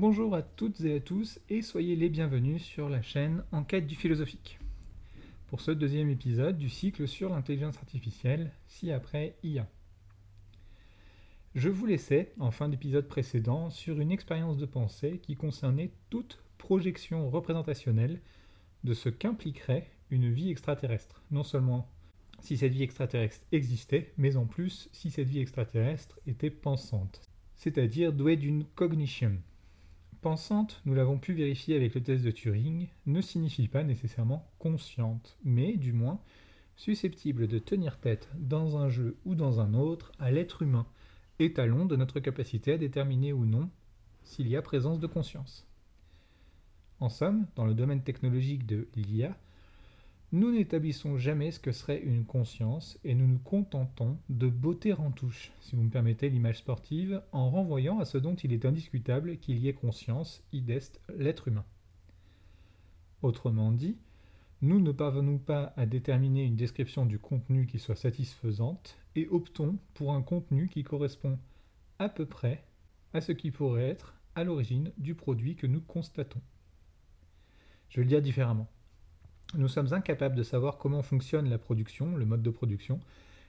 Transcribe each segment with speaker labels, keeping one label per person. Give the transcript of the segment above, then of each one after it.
Speaker 1: Bonjour à toutes et à tous et soyez les bienvenus sur la chaîne Enquête du philosophique. Pour ce deuxième épisode du cycle sur l'intelligence artificielle, si après IA. Je vous laissais, en fin d'épisode précédent, sur une expérience de pensée qui concernait toute projection représentationnelle de ce qu'impliquerait une vie extraterrestre. Non seulement si cette vie extraterrestre existait, mais en plus si cette vie extraterrestre était pensante, c'est-à-dire douée d'une cognition. Pensante, nous l'avons pu vérifier avec le test de Turing, ne signifie pas nécessairement consciente, mais du moins susceptible de tenir tête dans un jeu ou dans un autre à l'être humain, étalon de notre capacité à déterminer ou non s'il y a présence de conscience. En somme, dans le domaine technologique de l'IA, nous n'établissons jamais ce que serait une conscience et nous nous contentons de botter en touche, si vous me permettez l'image sportive, en renvoyant à ce dont il est indiscutable qu'il y ait conscience, idest, l'être humain. Autrement dit, nous ne parvenons pas à déterminer une description du contenu qui soit satisfaisante et optons pour un contenu qui correspond à peu près à ce qui pourrait être à l'origine du produit que nous constatons. Je vais le dire différemment. Nous sommes incapables de savoir comment fonctionne la production, le mode de production,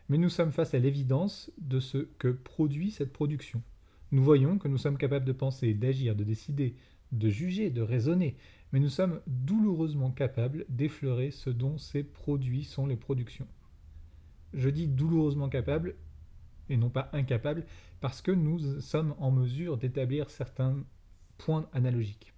Speaker 1: mais nous sommes face à l'évidence de ce que produit cette production. Nous voyons que nous sommes capables de penser, d'agir, de décider, de juger, de raisonner, mais nous sommes douloureusement capables d'effleurer ce dont ces produits sont les productions. Je dis douloureusement capables, et non pas incapables, parce que nous sommes en mesure d'établir certains points analogiques.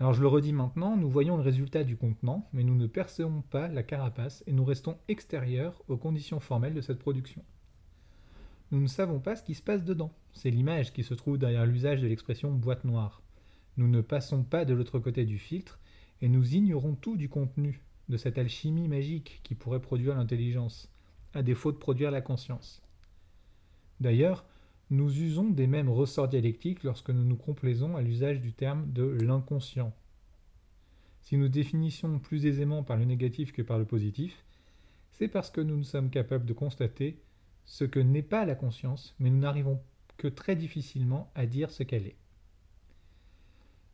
Speaker 1: Alors je le redis maintenant, nous voyons le résultat du contenant, mais nous ne percevons pas la carapace et nous restons extérieurs aux conditions formelles de cette production. Nous ne savons pas ce qui se passe dedans. C'est l'image qui se trouve derrière l'usage de l'expression boîte noire. Nous ne passons pas de l'autre côté du filtre et nous ignorons tout du contenu de cette alchimie magique qui pourrait produire l'intelligence, à défaut de produire la conscience. D'ailleurs, nous usons des mêmes ressorts dialectiques lorsque nous nous complaisons à l'usage du terme de l'inconscient. Si nous définissons plus aisément par le négatif que par le positif, c'est parce que nous ne sommes capables de constater ce que n'est pas la conscience, mais nous n'arrivons que très difficilement à dire ce qu'elle est.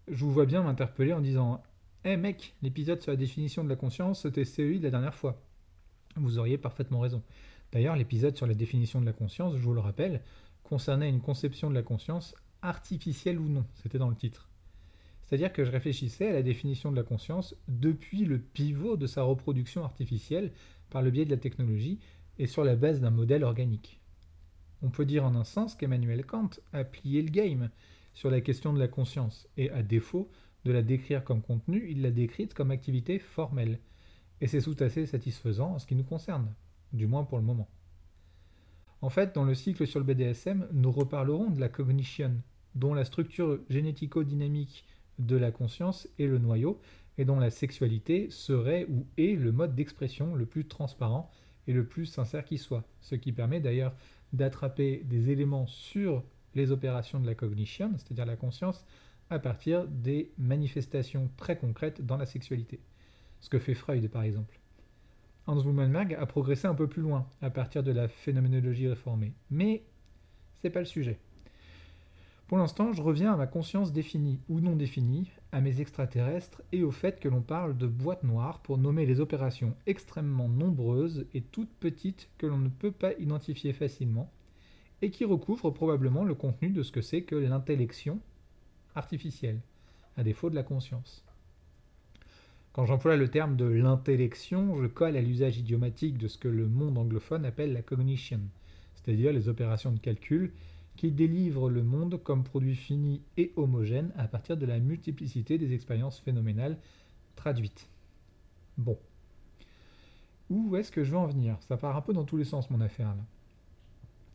Speaker 1: Je vous vois bien m'interpeller en disant Eh mec, l'épisode sur la définition de la conscience, c'était celui de la dernière fois. Vous auriez parfaitement raison. D'ailleurs, l'épisode sur la définition de la conscience, je vous le rappelle, concernait une conception de la conscience artificielle ou non, c'était dans le titre. C'est-à-dire que je réfléchissais à la définition de la conscience depuis le pivot de sa reproduction artificielle par le biais de la technologie et sur la base d'un modèle organique. On peut dire en un sens qu'Emmanuel Kant a plié le game sur la question de la conscience, et à défaut de la décrire comme contenu, il l'a décrite comme activité formelle. Et c'est tout assez satisfaisant en ce qui nous concerne, du moins pour le moment. En fait, dans le cycle sur le BDSM, nous reparlerons de la cognition, dont la structure génético-dynamique de la conscience est le noyau, et dont la sexualité serait ou est le mode d'expression le plus transparent et le plus sincère qui soit, ce qui permet d'ailleurs d'attraper des éléments sur les opérations de la cognition, c'est-à-dire la conscience, à partir des manifestations très concrètes dans la sexualité. Ce que fait Freud par exemple. Hans Blumenberg a progressé un peu plus loin à partir de la phénoménologie réformée. Mais c'est pas le sujet. Pour l'instant, je reviens à ma conscience définie ou non définie, à mes extraterrestres et au fait que l'on parle de boîte noire pour nommer les opérations extrêmement nombreuses et toutes petites que l'on ne peut pas identifier facilement et qui recouvrent probablement le contenu de ce que c'est que l'intellection artificielle, à défaut de la conscience. Quand j'emploie le terme de l'intellection, je colle à l'usage idiomatique de ce que le monde anglophone appelle la cognition, c'est-à-dire les opérations de calcul qui délivrent le monde comme produit fini et homogène à partir de la multiplicité des expériences phénoménales traduites. Bon. Où est-ce que je veux en venir? Ça part un peu dans tous les sens mon affaire là.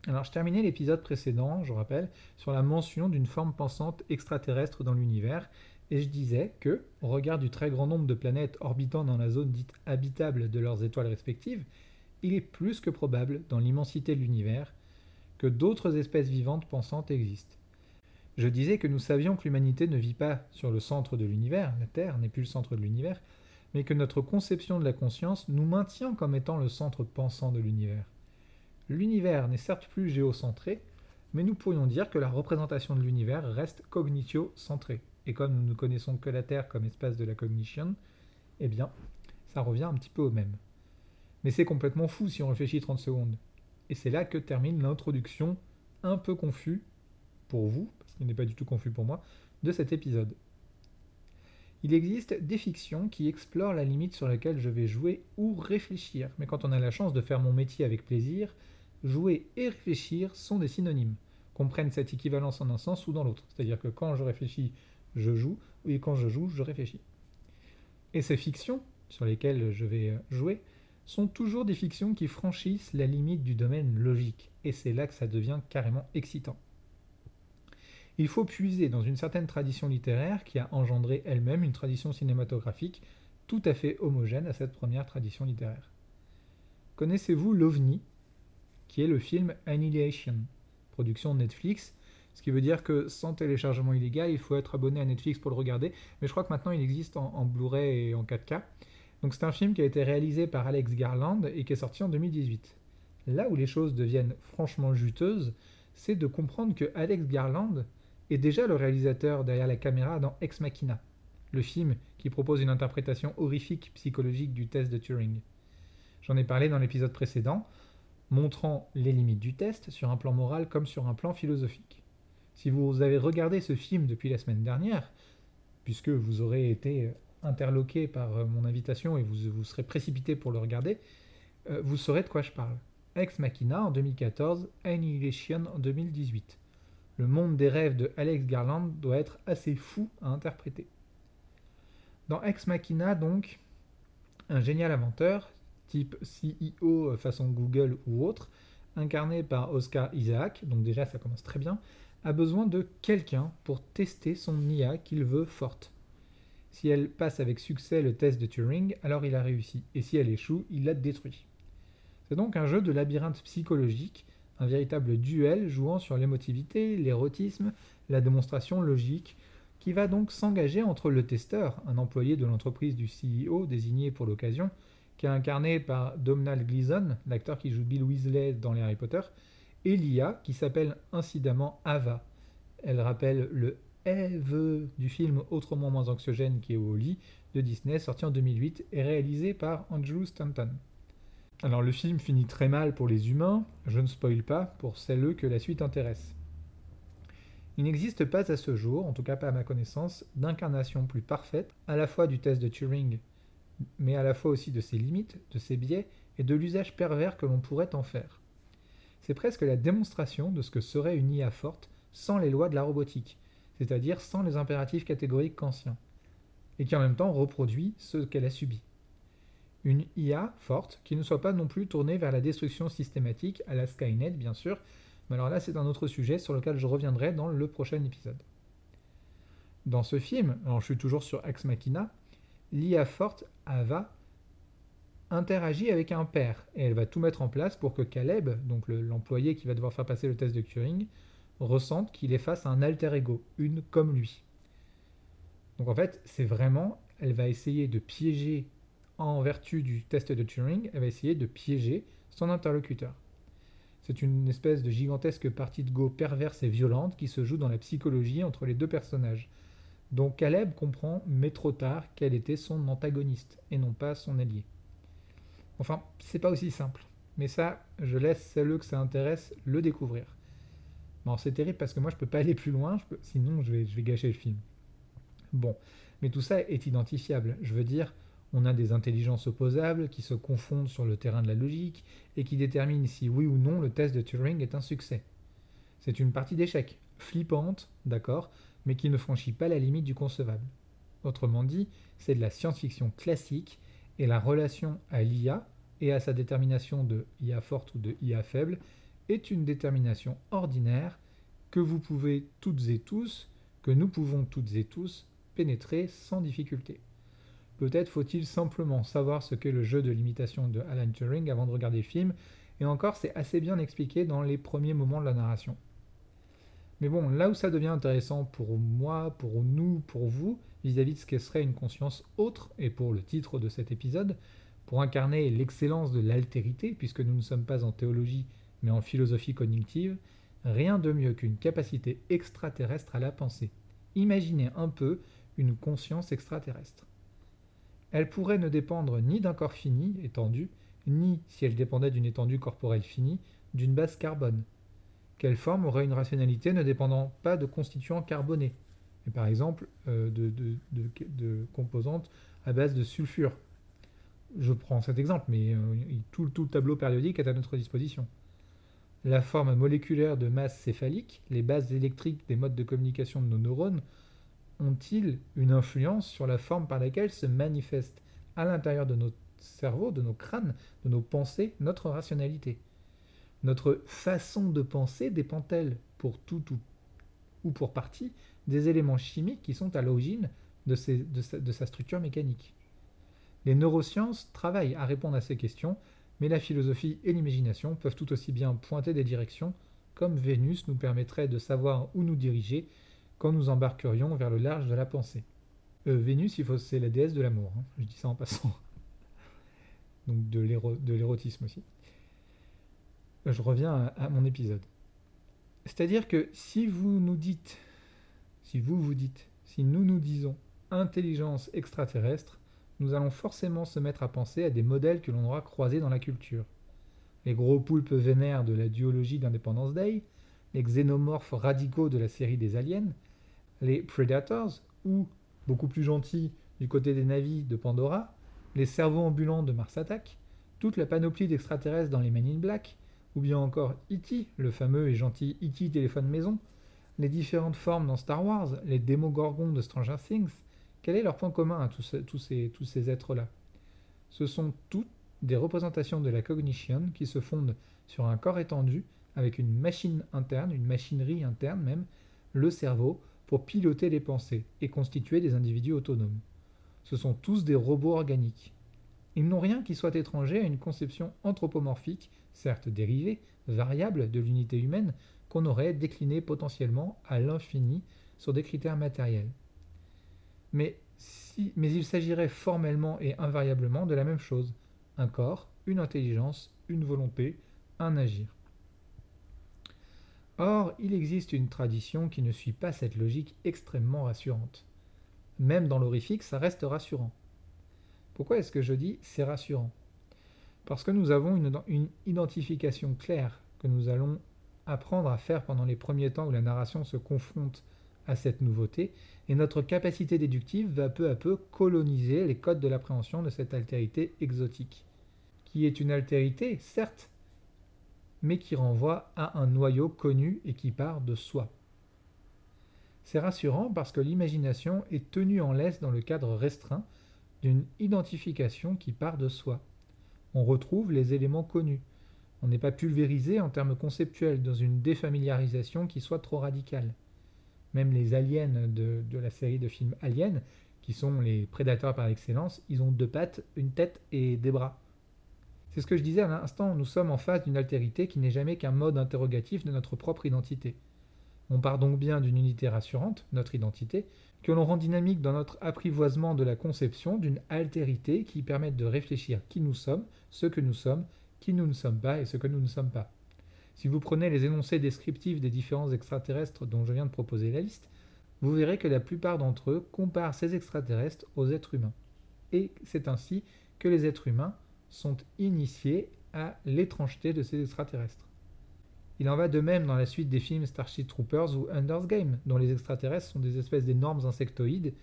Speaker 1: Alors je terminais l'épisode précédent, je rappelle, sur la mention d'une forme pensante extraterrestre dans l'univers et je disais que, au regard du très grand nombre de planètes orbitant dans la zone dite habitable de leurs étoiles respectives, il est plus que probable, dans l'immensité de l'univers, que d'autres espèces vivantes pensantes existent. Je disais que nous savions que l'humanité ne vit pas sur le centre de l'univers, la Terre n'est plus le centre de l'univers, mais que notre conception de la conscience nous maintient comme étant le centre pensant de l'univers. L'univers n'est certes plus géocentré, mais nous pourrions dire que la représentation de l'univers reste cognitio-centrée. Et comme nous ne connaissons que la Terre comme espace de la cognition, eh bien, ça revient un petit peu au même. Mais c'est complètement fou si on réfléchit 30 secondes. Et c'est là que termine l'introduction un peu confus, pour vous, parce qu'il n'est pas du tout confus pour moi, de cet épisode. Il existe des fictions qui explorent la limite sur laquelle je vais jouer ou réfléchir, mais quand on a la chance de faire mon métier avec plaisir, jouer et réfléchir sont des synonymes, qu'on prenne cette équivalence en un sens ou dans l'autre. C'est-à-dire que quand je réfléchis, je joue, et quand je joue, je réfléchis. Et ces fictions, sur lesquelles je vais jouer, sont toujours des fictions qui franchissent la limite du domaine logique, et c'est là que ça devient carrément excitant. Il faut puiser dans une certaine tradition littéraire qui a engendré elle-même une tradition cinématographique tout à fait homogène à cette première tradition littéraire. Connaissez-vous l'OVNI, qui est le film Annihilation, production Netflix, ce qui veut dire que sans téléchargement illégal, il faut être abonné à Netflix pour le regarder, mais je crois que maintenant il existe en, Blu-ray et en 4K. Donc c'est un film qui a été réalisé par Alex Garland et qui est sorti en 2018. Là où les choses deviennent franchement juteuses, c'est de comprendre que Alex Garland est déjà le réalisateur derrière la caméra dans Ex Machina, le film qui propose une interprétation horrifique psychologique du test de Turing. J'en ai parlé dans l'épisode précédent, montrant les limites du test sur un plan moral comme sur un plan philosophique. Si vous avez regardé ce film depuis la semaine dernière, puisque vous aurez été interloqué par euh, mon invitation et vous, vous serez précipité pour le regarder, euh, vous saurez de quoi je parle. Ex Machina en 2014, Annihilation en 2018. Le monde des rêves de Alex Garland doit être assez fou à interpréter. Dans Ex Machina, donc, un génial inventeur, type CEO façon Google ou autre, incarné par Oscar Isaac, donc déjà ça commence très bien, a besoin de quelqu'un pour tester son IA qu'il veut forte. Si elle passe avec succès le test de Turing, alors il a réussi, et si elle échoue, il l'a détruit. C'est donc un jeu de labyrinthe psychologique, un véritable duel jouant sur l'émotivité, l'érotisme, la démonstration logique, qui va donc s'engager entre le testeur, un employé de l'entreprise du CEO désigné pour l'occasion, qui est incarné par Domhnall Gleeson, l'acteur qui joue Bill Weasley dans les Harry Potter, et l'IA, qui s'appelle incidemment Ava. Elle rappelle le Eve du film Autrement moins anxiogène qui est au lit de Disney, sorti en 2008 et réalisé par Andrew Stanton. Alors le film finit très mal pour les humains, je ne spoil pas pour celles que la suite intéresse. Il n'existe pas à ce jour, en tout cas pas à ma connaissance, d'incarnation plus parfaite, à la fois du test de Turing, mais à la fois aussi de ses limites, de ses biais et de l'usage pervers que l'on pourrait en faire. C'est presque la démonstration de ce que serait une IA forte sans les lois de la robotique, c'est-à-dire sans les impératifs catégoriques kantiens, et qui en même temps reproduit ce qu'elle a subi. Une IA forte qui ne soit pas non plus tournée vers la destruction systématique à la Skynet, bien sûr, mais alors là c'est un autre sujet sur lequel je reviendrai dans le prochain épisode. Dans ce film, alors je suis toujours sur Ex Machina, l'IA forte, Ava, interagit avec un père et elle va tout mettre en place pour que Caleb, donc l'employé qui va devoir faire passer le test de Turing, ressente qu'il est face à un alter ego, une comme lui. Donc en fait, c'est vraiment, elle va essayer de piéger, en vertu du test de Turing, elle va essayer de piéger son interlocuteur. C'est une espèce de gigantesque partie de Go perverse et violente qui se joue dans la psychologie entre les deux personnages. Donc Caleb comprend, mais trop tard, qu'elle était son antagoniste et non pas son allié. Enfin, c'est pas aussi simple. Mais ça, je laisse celles que ça intéresse le découvrir. Bon, c'est terrible parce que moi je peux pas aller plus loin, sinon je vais gâcher le film. Bon, mais tout ça est identifiable. Je veux dire, on a des intelligences opposables qui se confondent sur le terrain de la logique et qui déterminent si oui ou non le test de Turing est un succès. C'est une partie d'échec, flippante, d'accord, mais qui ne franchit pas la limite du concevable. Autrement dit, c'est de la science-fiction classique et la relation à l'IA et à sa détermination de IA forte ou de IA faible est une détermination ordinaire que vous pouvez toutes et tous, que nous pouvons toutes et tous pénétrer sans difficulté. Peut-être faut-il simplement savoir ce qu'est le jeu de l'imitation de Alan Turing avant de regarder le film, et encore c'est assez bien expliqué dans les premiers moments de la narration. Mais bon, là où ça devient intéressant pour moi, pour nous, pour vous, vis-à-vis de ce qu'est serait une conscience autre, et pour le titre de cet épisode, pour incarner l'excellence de l'altérité, puisque nous ne sommes pas en théologie, mais en philosophie cognitive, Rien de mieux qu'une capacité extraterrestre à la pensée. Imaginez un peu une conscience extraterrestre. Elle pourrait ne dépendre ni d'un corps fini, étendu, ni, si elle dépendait d'une étendue corporelle finie, d'une base carbone. Quelle forme aurait une rationalité ne dépendant pas de constituants carbonés, par exemple euh, de, composantes à base de sulfure Je prends cet exemple, mais euh, tout, tout le tableau périodique est à notre disposition. La forme moléculaire de masse céphalique, les bases électriques des modes de communication de nos neurones, ont-ils une influence sur la forme par laquelle se manifeste à l'intérieur de notre cerveau, de nos crânes, de nos pensées, notre rationalité? Notre façon de penser dépend-elle pour tout ou, pour partie des éléments chimiques qui sont à l'origine de, de sa structure mécanique Les neurosciences travaillent à répondre à ces questions, mais la philosophie et l'imagination peuvent tout aussi bien pointer des directions, comme Vénus nous permettrait de savoir où nous diriger quand nous embarquerions vers le large de la pensée. Euh, Vénus, il faut, c'est la déesse de l'amour, hein. je dis ça en passant. Donc de l'érotisme aussi. Je reviens à, mon épisode. C'est-à-dire que si vous nous dites, si vous vous dites, si nous nous disons intelligence extraterrestre, nous allons forcément se mettre à penser à des modèles que l'on aura croisés dans la culture. Les gros poulpes vénères de la duologie d'Independence Day, les xénomorphes radicaux de la série des aliens, les Predators, ou, beaucoup plus gentils, du côté des navis de Pandora, les cerveaux ambulants de Mars Attack, toute la panoplie d'extraterrestres dans les Men in Black, ou bien encore E.T., le fameux et gentil E.T. téléphone maison, les différentes formes dans Star Wars, les démogorgons de Stranger Things, quel est leur point commun à tous, tous ces, tous ces êtres-là? Ce sont toutes des représentations de la cognition qui se fondent sur un corps étendu avec une machine interne, une machinerie interne même, le cerveau, pour piloter les pensées et constituer des individus autonomes. Ce sont tous des robots organiques. Ils n'ont rien qui soit étranger à une conception anthropomorphique, certes dérivée, variable de l'unité humaine, qu'on aurait déclinée potentiellement à l'infini sur des critères matériels. Mais, il s'agirait formellement et invariablement de la même chose, un corps, une intelligence, une volonté, un agir. Or, il existe une tradition qui ne suit pas cette logique extrêmement rassurante. Même dans l'horrifique, ça reste rassurant. Pourquoi est-ce que je dis c'est rassurant? Parce que nous avons une, identification claire que nous allons apprendre à faire pendant les premiers temps où la narration se confronte à cette nouveauté, et notre capacité déductive va peu à peu coloniser les codes de l'appréhension de cette altérité exotique, qui est une altérité, certes, mais qui renvoie à un noyau connu et qui part de soi. C'est rassurant parce que l'imagination est tenue en laisse dans le cadre restreint d'une identification qui part de soi. On retrouve les éléments connus. On n'est pas pulvérisé en termes conceptuels dans une défamiliarisation qui soit trop radicale. Même les aliens de, la série de films Aliens, qui sont les prédateurs par excellence, ils ont deux pattes, une tête et des bras. C'est ce que je disais à l'instant, nous sommes en face d'une altérité qui n'est jamais qu'un mode interrogatif de notre propre identité. On part donc bien d'une unité rassurante, notre identité, que l'on rend dynamique dans notre apprivoisement de la conception d'une altérité qui permette de réfléchir qui nous sommes, ce que nous sommes, qui nous ne sommes pas et ce que nous ne sommes pas. Si vous prenez les énoncés descriptifs des différents extraterrestres dont je viens de proposer la liste, vous verrez que la plupart d'entre eux comparent ces extraterrestres aux êtres humains. Et c'est ainsi que les êtres humains sont initiés à l'étrangeté de ces extraterrestres. Il en va de même dans la suite des films Starship Troopers ou Ender's Game, dont les extraterrestres sont des espèces d'énormes insectoïdes,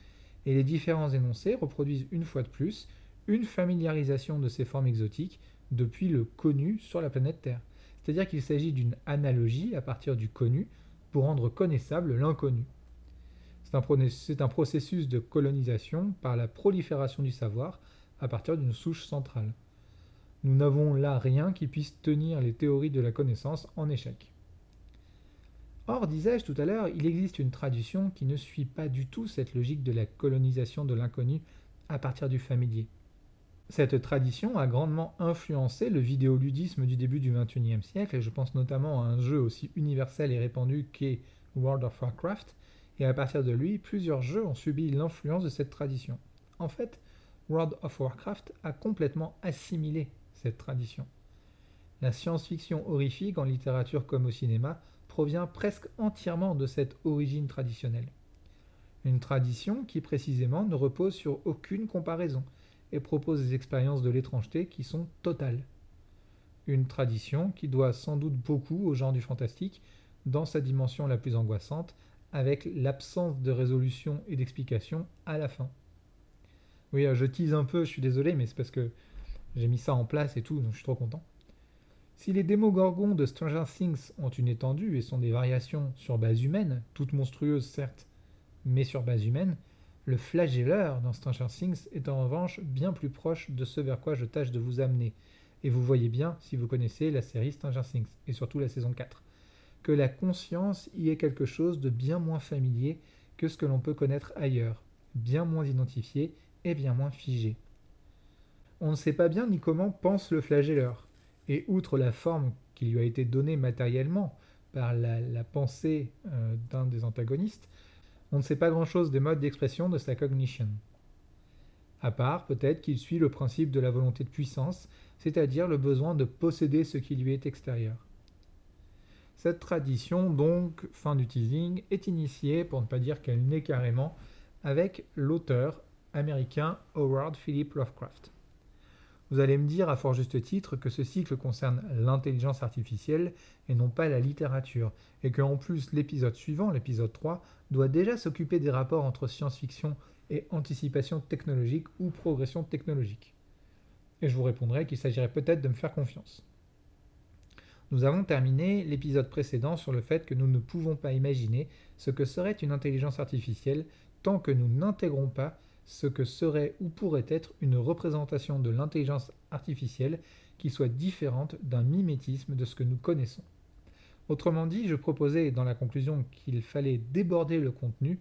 Speaker 1: et les différents énoncés reproduisent une fois de plus une familiarisation de ces formes exotiques depuis le connu sur la planète Terre. C'est-à-dire qu'il s'agit d'une analogie à partir du connu pour rendre connaissable l'inconnu. C'est un, processus de colonisation par la prolifération du savoir à partir d'une souche centrale. Nous n'avons là rien qui puisse tenir les théories de la connaissance en échec. Or, disais-je tout à l'heure, il existe une tradition qui ne suit pas du tout cette logique de la colonisation de l'inconnu à partir du familier. Cette tradition a grandement influencé le vidéoludisme du début du XXIe siècle, et je pense notamment à un jeu aussi universel et répandu qu'est World of Warcraft, et à partir de lui, plusieurs jeux ont subi l'influence de cette tradition. En fait, World of Warcraft a complètement assimilé cette tradition. La science-fiction horrifique, en littérature comme au cinéma, provient presque entièrement de cette origine traditionnelle. Une tradition qui précisément ne repose sur aucune comparaison et propose des expériences de l'étrangeté qui sont totales. Une tradition qui doit sans doute beaucoup au genre du fantastique dans sa dimension la plus angoissante, avec l'absence de résolution et d'explication à la fin. Oui, euh, je tease un peu, je suis désolé, mais c'est parce que j'ai mis ça en place et tout, donc je suis trop content. Si les démogorgons de Stranger Things ont une étendue et sont des variations sur base humaine, toutes monstrueuses certes, mais sur base humaine, le flagelleur dans Stranger Things est en revanche bien plus proche de ce vers quoi je tâche de vous amener. Et vous voyez bien, si vous connaissez la série Stranger Things, et surtout la saison 4, que la conscience y est quelque chose de bien moins familier que ce que l'on peut connaître ailleurs, bien moins identifié et bien moins figé. On ne sait pas bien ni comment pense le flagelleur, et outre la forme qui lui a été donnée matériellement par la, pensée euh, d'un des antagonistes, on ne sait pas grand-chose des modes d'expression de sa cognition. À part peut-être qu'il suit le principe de la volonté de puissance, c'est-à-dire le besoin de posséder ce qui lui est extérieur. Cette tradition, donc, fin du teasing, est initiée, pour ne pas dire qu'elle naît carrément, avec l'auteur américain Howard Philip Lovecraft. Vous allez me dire à fort juste titre que ce cycle concerne l'intelligence artificielle et non pas la littérature, et que en plus l'épisode suivant, l'épisode 3, doit déjà s'occuper des rapports entre science-fiction et anticipation technologique ou progression technologique. Et je vous répondrai qu'il s'agirait peut-être de me faire confiance. Nous avons terminé l'épisode précédent sur le fait que nous ne pouvons pas imaginer ce que serait une intelligence artificielle tant que nous n'intégrons pas ce que serait ou pourrait être une représentation de l'intelligence artificielle qui soit différente d'un mimétisme de ce que nous connaissons. Autrement dit, je proposais dans la conclusion qu'il fallait déborder le contenu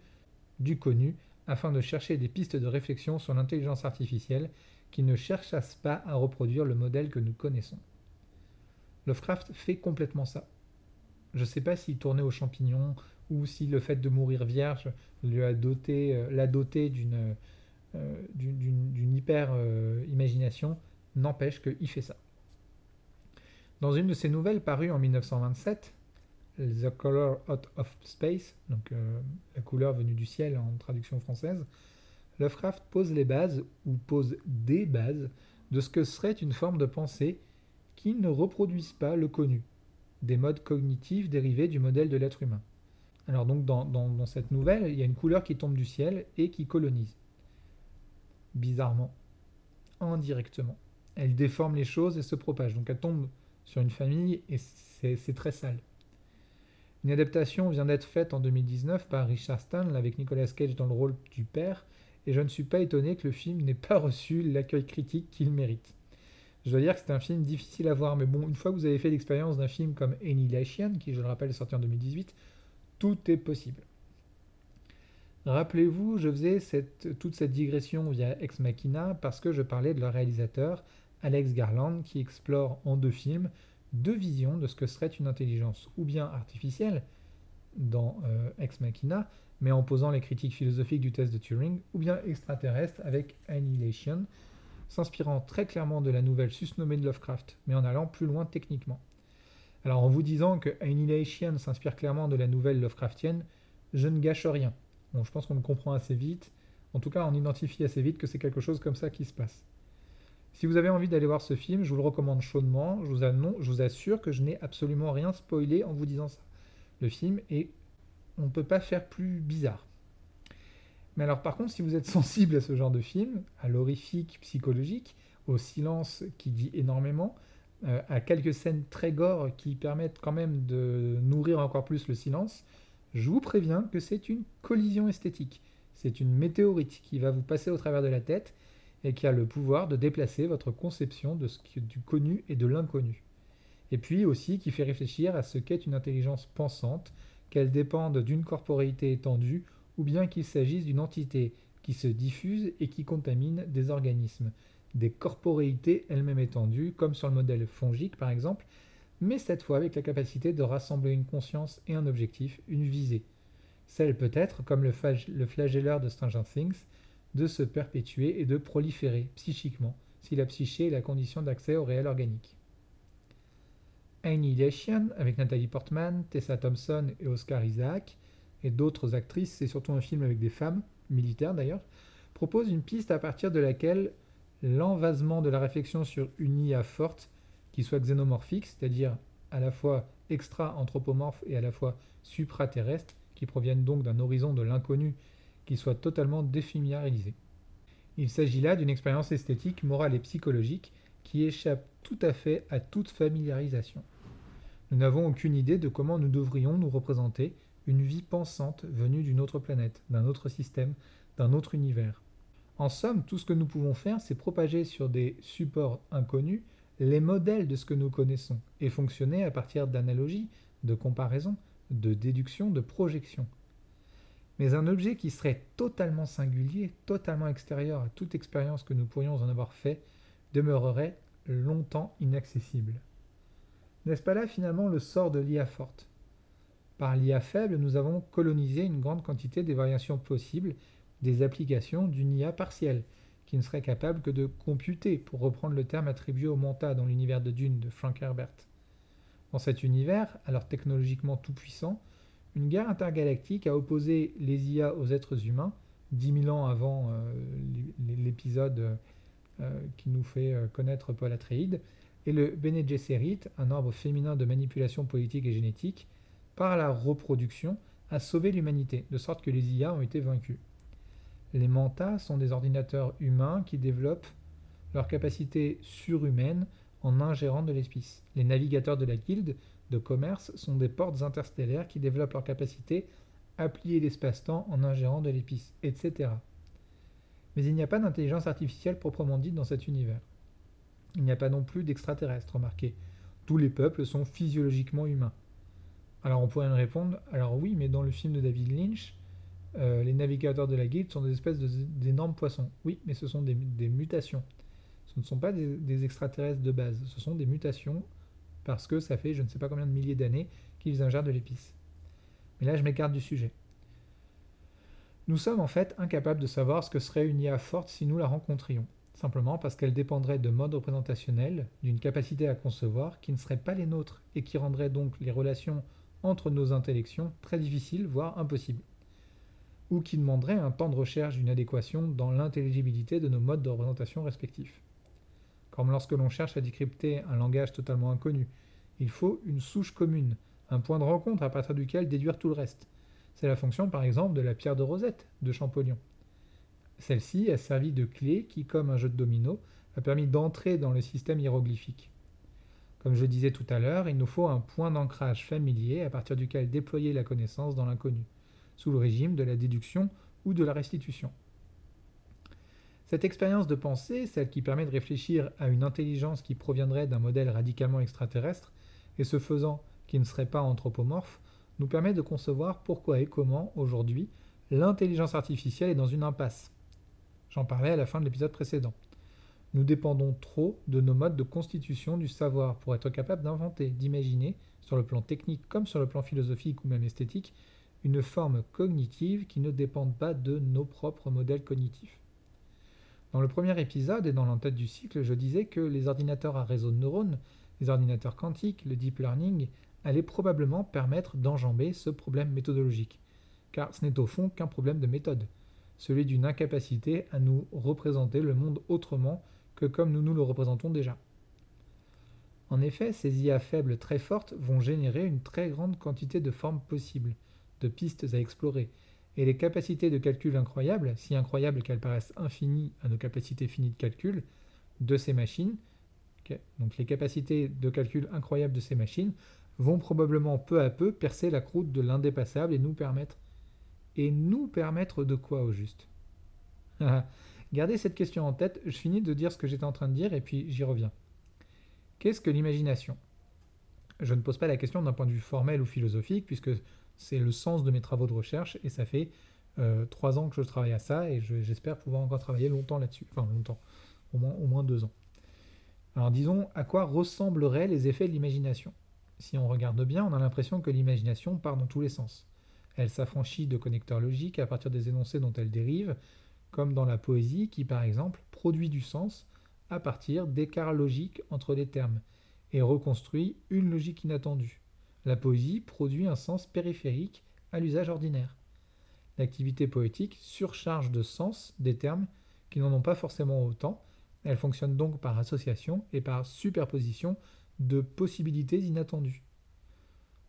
Speaker 1: du connu afin de chercher des pistes de réflexion sur l'intelligence artificielle qui ne cherchassent pas à reproduire le modèle que nous connaissons. Lovecraft fait complètement ça. Je ne sais pas s'il tournait aux champignons ou si le fait de mourir vierge lui a doté, euh, l'a doté d'une d'une hyper euh, n'empêche qu'il fait ça. Dans une de ses nouvelles parues en 1927, The Color Out of Space, donc euh, la couleur venue du ciel en traduction française, Lovecraft pose les bases, ou pose des bases, de ce que serait une forme de pensée qui ne reproduise pas le connu, des modes cognitifs dérivés du modèle de l'être humain. Alors donc dans cette nouvelle, il y a une couleur qui tombe du ciel et qui colonise bizarrement, indirectement. Elle déforme les choses et se propage. Donc elle tombe sur une famille et c'est très sale. Une adaptation vient d'être faite en 2019 par Richard Stanley avec Nicolas Cage dans le rôle du père, et je ne suis pas étonné que le film n'ait pas reçu l'accueil critique qu'il mérite. Je dois dire que c'est un film difficile à voir, mais bon, une fois que vous avez fait l'expérience d'un film comme Annihilation, qui je le rappelle est sorti en 2018, tout est possible. Rappelez-vous, je faisais toute cette digression via Ex Machina parce que je parlais de leur réalisateur, Alex Garland, qui explore en deux films deux visions de ce que serait une intelligence ou bien artificielle dans euh, Ex Machina, mais en posant les critiques philosophiques du test de Turing, ou bien extraterrestre avec Annihilation, s'inspirant très clairement de la nouvelle susnommée de Lovecraft, mais en allant plus loin techniquement. Alors en vous disant que Annihilation s'inspire clairement de la nouvelle Lovecraftienne, je ne gâche rien je pense qu'on le comprend assez vite. En tout cas, on identifie assez vite que c'est quelque chose comme ça qui se passe. Si vous avez envie d'aller voir ce film, je vous le recommande chaudement. Je vous, je vous assure que je n'ai absolument rien spoilé en vous disant ça. Le film est... On ne peut pas faire plus bizarre. Mais alors par contre, si vous êtes sensible à ce genre de film, à l'horrifique psychologique, au silence qui dit énormément, euh, à quelques scènes très gore qui permettent quand même de nourrir encore plus le silence, je vous préviens que c'est une collision esthétique. C'est une météorite qui va vous passer au travers de la tête et qui a le pouvoir de déplacer votre conception du connu et de l'inconnu. Et puis aussi qui fait réfléchir à ce qu'est une intelligence pensante, qu'elle dépende d'une corporéité étendue ou bien qu'il s'agisse d'une entité qui se diffuse et qui contamine des organismes, des corporéités elles-mêmes étendues, comme sur le modèle fongique par exemple, mais cette fois avec la capacité de rassembler une conscience et un objectif, une visée. Celle peut-être, comme le, flagelleur de Stranger Things, de se perpétuer et de proliférer psychiquement, si la psyché est la condition d'accès au réel organique. Annihilation avec Nathalie Portman, Tessa Thompson et Oscar Isaac, et d'autres actrices, c'est surtout un film avec des femmes, militaires d'ailleurs, propose une piste à partir de laquelle l'envasement de la réflexion sur une IA forte, qui soit xénomorphique, c'est-à-dire à la fois extra-anthropomorphe et à la fois supraterrestre, qui proviennent donc d'un horizon de l'inconnu qui soit totalement défamiliarisé. Il s'agit là d'une expérience esthétique, morale et psychologique qui échappe tout à fait à toute familiarisation. Nous n'avons aucune idée de comment nous devrions nous représenter une vie pensante venue d'une autre planète, d'un autre système, d'un autre univers. En somme, tout ce que nous pouvons faire, c'est propager sur des supports inconnus les modèles de ce que nous connaissons et fonctionner à partir d'analogies, de comparaisons, de déductions, de projections. Mais un objet qui serait totalement singulier, totalement extérieur à toute expérience que nous pourrions en avoir fait, demeurerait longtemps inaccessible. N'est-ce pas là finalement le sort de l'IA forte? Par l'IA faible, nous avons colonisé une grande quantité des variations possibles des applications d'une IA partielle, qui ne serait capable que de computer, pour reprendre le terme attribué au Manta dans l'univers de Dune de Frank Herbert. Dans cet univers, alors technologiquement tout puissant, une guerre intergalactique a opposé les IA aux êtres humains, dix mille ans avant euh, l'épisode euh, qui nous fait euh, connaître Paul Atreides, et le Bene Gesserit, un ordre féminin de manipulation politique et génétique, par la reproduction, a sauvé l'humanité, de sorte que les IA ont été vaincus. Les mantas sont des ordinateurs humains qui développent leurs capacités surhumaines en ingérant de l'espace. Les navigateurs de la guilde de commerce sont des portes interstellaires qui développent leurs capacités à plier l'espace-temps en ingérant de l'épice, etc. Mais il n'y a pas d'intelligence artificielle proprement dite dans cet univers. Il n'y a pas non plus d'extraterrestres, remarquez. Tous les peuples sont physiologiquement humains. Alors on pourrait me répondre, alors oui, mais dans le film de David Lynch, euh, les navigateurs de la guilde sont des espèces d'énormes poissons. Oui, mais ce sont des, mutations. Ce ne sont pas des, extraterrestres de base, ce sont des mutations parce que ça fait je ne sais pas combien de milliers d'années qu'ils ingèrent de l'épice. Mais là, je m'écarte du sujet. Nous sommes en fait incapables de savoir ce que serait une IA forte si nous la rencontrions, simplement parce qu'elle dépendrait de modes représentationnels, d'une capacité à concevoir qui ne serait pas les nôtres et qui rendrait donc les relations entre nos intellections très difficiles, voire impossibles ou qui demanderait un temps de recherche d'une adéquation dans l'intelligibilité de nos modes de représentation respectifs. Comme lorsque l'on cherche à décrypter un langage totalement inconnu, il faut une souche commune, un point de rencontre à partir duquel déduire tout le reste. C'est la fonction par exemple de la pierre de Rosette de Champollion. Celle-ci a servi de clé qui, comme un jeu de domino, a permis d'entrer dans le système hiéroglyphique. Comme je disais tout à l'heure, il nous faut un point d'ancrage familier à partir duquel déployer la connaissance dans l'inconnu sous le régime de la déduction ou de la restitution. Cette expérience de pensée, celle qui permet de réfléchir à une intelligence qui proviendrait d'un modèle radicalement extraterrestre, et ce faisant qui ne serait pas anthropomorphe, nous permet de concevoir pourquoi et comment, aujourd'hui, l'intelligence artificielle est dans une impasse. J'en parlais à la fin de l'épisode précédent. Nous dépendons trop de nos modes de constitution du savoir pour être capables d'inventer, d'imaginer, sur le plan technique comme sur le plan philosophique ou même esthétique, une forme cognitive qui ne dépende pas de nos propres modèles cognitifs. Dans le premier épisode et dans l'entête du cycle, je disais que les ordinateurs à réseau de neurones, les ordinateurs quantiques, le deep learning, allaient probablement permettre d'enjamber ce problème méthodologique, car ce n'est au fond qu'un problème de méthode, celui d'une incapacité à nous représenter le monde autrement que comme nous nous le représentons déjà. En effet, ces IA faibles très fortes vont générer une très grande quantité de formes possibles, de pistes à explorer, et les capacités de calcul incroyables, si incroyables qu'elles paraissent infinies à nos capacités finies de calcul, de ces machines, donc les capacités de calcul incroyables de ces machines, vont probablement peu à peu percer la croûte de l'indépassable et nous permettre. Et nous permettre de quoi au juste? Gardez cette question en tête, je finis de dire ce que j'étais en train de dire et puis j'y reviens. Qu'est-ce que l'imagination? Je ne pose pas la question d'un point de vue formel ou philosophique, puisque c'est le sens de mes travaux de recherche et ça fait euh, trois ans que je travaille à ça et j'espère pouvoir encore travailler longtemps là-dessus. Enfin, longtemps, au moins, au moins deux ans. Alors disons, à quoi ressembleraient les effets de l'imagination? Si on regarde bien, on a l'impression que l'imagination part dans tous les sens. Elle s'affranchit de connecteurs logiques à partir des énoncés dont elle dérive, comme dans la poésie qui, par exemple, produit du sens à partir d'écarts logiques entre les termes, et reconstruit une logique inattendue. La poésie produit un sens périphérique à l'usage ordinaire. L'activité poétique surcharge de sens des termes qui n'en ont pas forcément autant. Elle fonctionne donc par association et par superposition de possibilités inattendues.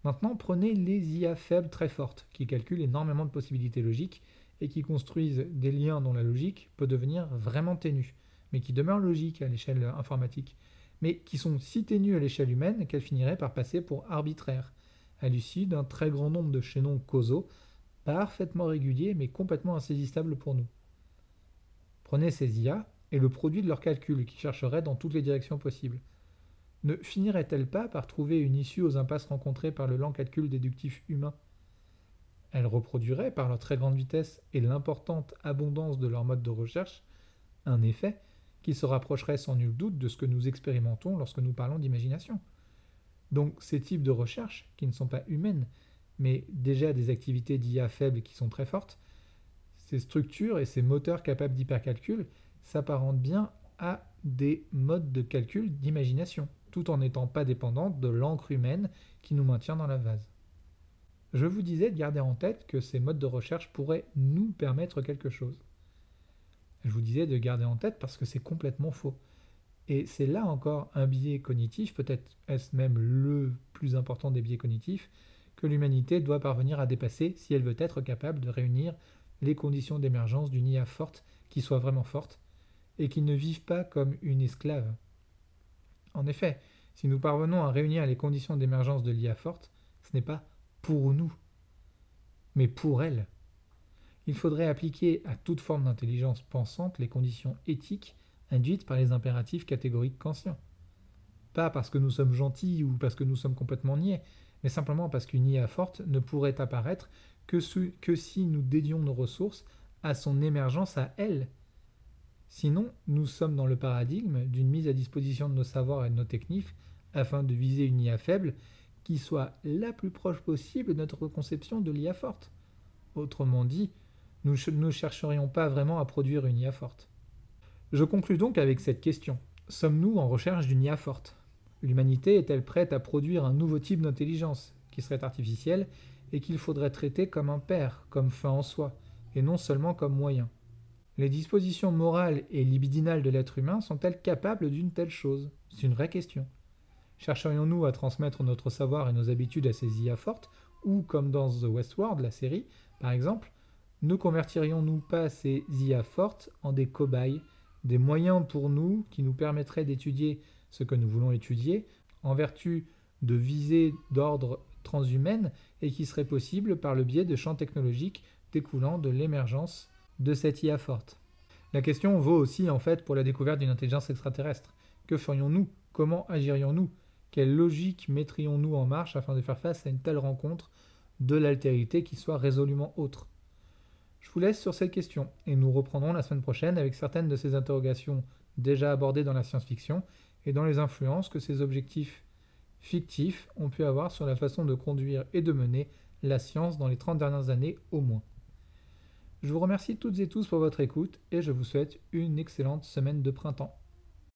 Speaker 1: Maintenant, prenez les IA faibles très fortes, qui calculent énormément de possibilités logiques et qui construisent des liens dont la logique peut devenir vraiment ténue, mais qui demeurent logiques à l'échelle informatique, mais qui sont si ténues à l'échelle humaine qu'elles finiraient par passer pour arbitraires, à l'issue d'un très grand nombre de chaînons causaux, parfaitement réguliers mais complètement insaisissables pour nous. Prenez ces IA et le produit de leurs calculs qui chercheraient dans toutes les directions possibles. Ne finirait-elle pas par trouver une issue aux impasses rencontrées par le lent calcul déductif humain? Elles reproduiraient, par leur très grande vitesse et l'importante abondance de leur mode de recherche, un effet qui se rapprocherait sans nul doute de ce que nous expérimentons lorsque nous parlons d'imagination. Donc ces types de recherches, qui ne sont pas humaines, mais déjà des activités d'IA faibles qui sont très fortes, ces structures et ces moteurs capables d'hypercalcul s'apparentent bien à des modes de calcul d'imagination, tout en n'étant pas dépendantes de l'encre humaine qui nous maintient dans la vase. Je vous disais de garder en tête que ces modes de recherche pourraient nous permettre quelque chose. Je vous disais de garder en tête parce que c'est complètement faux. Et c'est là encore un biais cognitif, peut-être est-ce même le plus important des biais cognitifs, que l'humanité doit parvenir à dépasser si elle veut être capable de réunir les conditions d'émergence d'une IA forte qui soit vraiment forte et qui ne vive pas comme une esclave. En effet, si nous parvenons à réunir les conditions d'émergence de l'IA forte, ce n'est pas pour nous, mais pour elle. Il faudrait appliquer à toute forme d'intelligence pensante les conditions éthiques induites par les impératifs catégoriques kantiens. Pas parce que nous sommes gentils ou parce que nous sommes complètement niais, mais simplement parce qu'une IA forte ne pourrait apparaître que, si nous dédions nos ressources à son émergence à elle. Sinon, nous sommes dans le paradigme d'une mise à disposition de nos savoirs et de nos techniques afin de viser une IA faible qui soit la plus proche possible de notre conception de l'IA forte. Autrement dit, nous ne chercherions pas vraiment à produire une IA forte. Je conclus donc avec cette question. Sommes-nous en recherche d'une IA forte? L'humanité est-elle prête à produire un nouveau type d'intelligence, qui serait artificielle, et qu'il faudrait traiter comme un père, comme fin en soi, et non seulement comme moyen? Les dispositions morales et libidinales de l'être humain sont-elles capables d'une telle chose? C'est une vraie question. Chercherions-nous à transmettre notre savoir et nos habitudes à ces IA fortes, ou comme dans The Westworld, la série, par exemple, ne convertirions-nous pas ces IA fortes en des cobayes, des moyens pour nous qui nous permettraient d'étudier ce que nous voulons étudier, en vertu de visées d'ordre transhumaine et qui seraient possibles par le biais de champs technologiques découlant de l'émergence de cette IA forte? La question vaut aussi en fait pour la découverte d'une intelligence extraterrestre. Que ferions-nous? Comment agirions-nous? Quelle logique mettrions-nous en marche afin de faire face à une telle rencontre de l'altérité qui soit résolument autre? Je vous laisse sur cette question et nous reprendrons la semaine prochaine avec certaines de ces interrogations déjà abordées dans la science-fiction et dans les influences que ces objectifs fictifs ont pu avoir sur la façon de conduire et de mener la science dans les 30 dernières années au moins. Je vous remercie toutes et tous pour votre écoute et je vous souhaite une excellente semaine de printemps.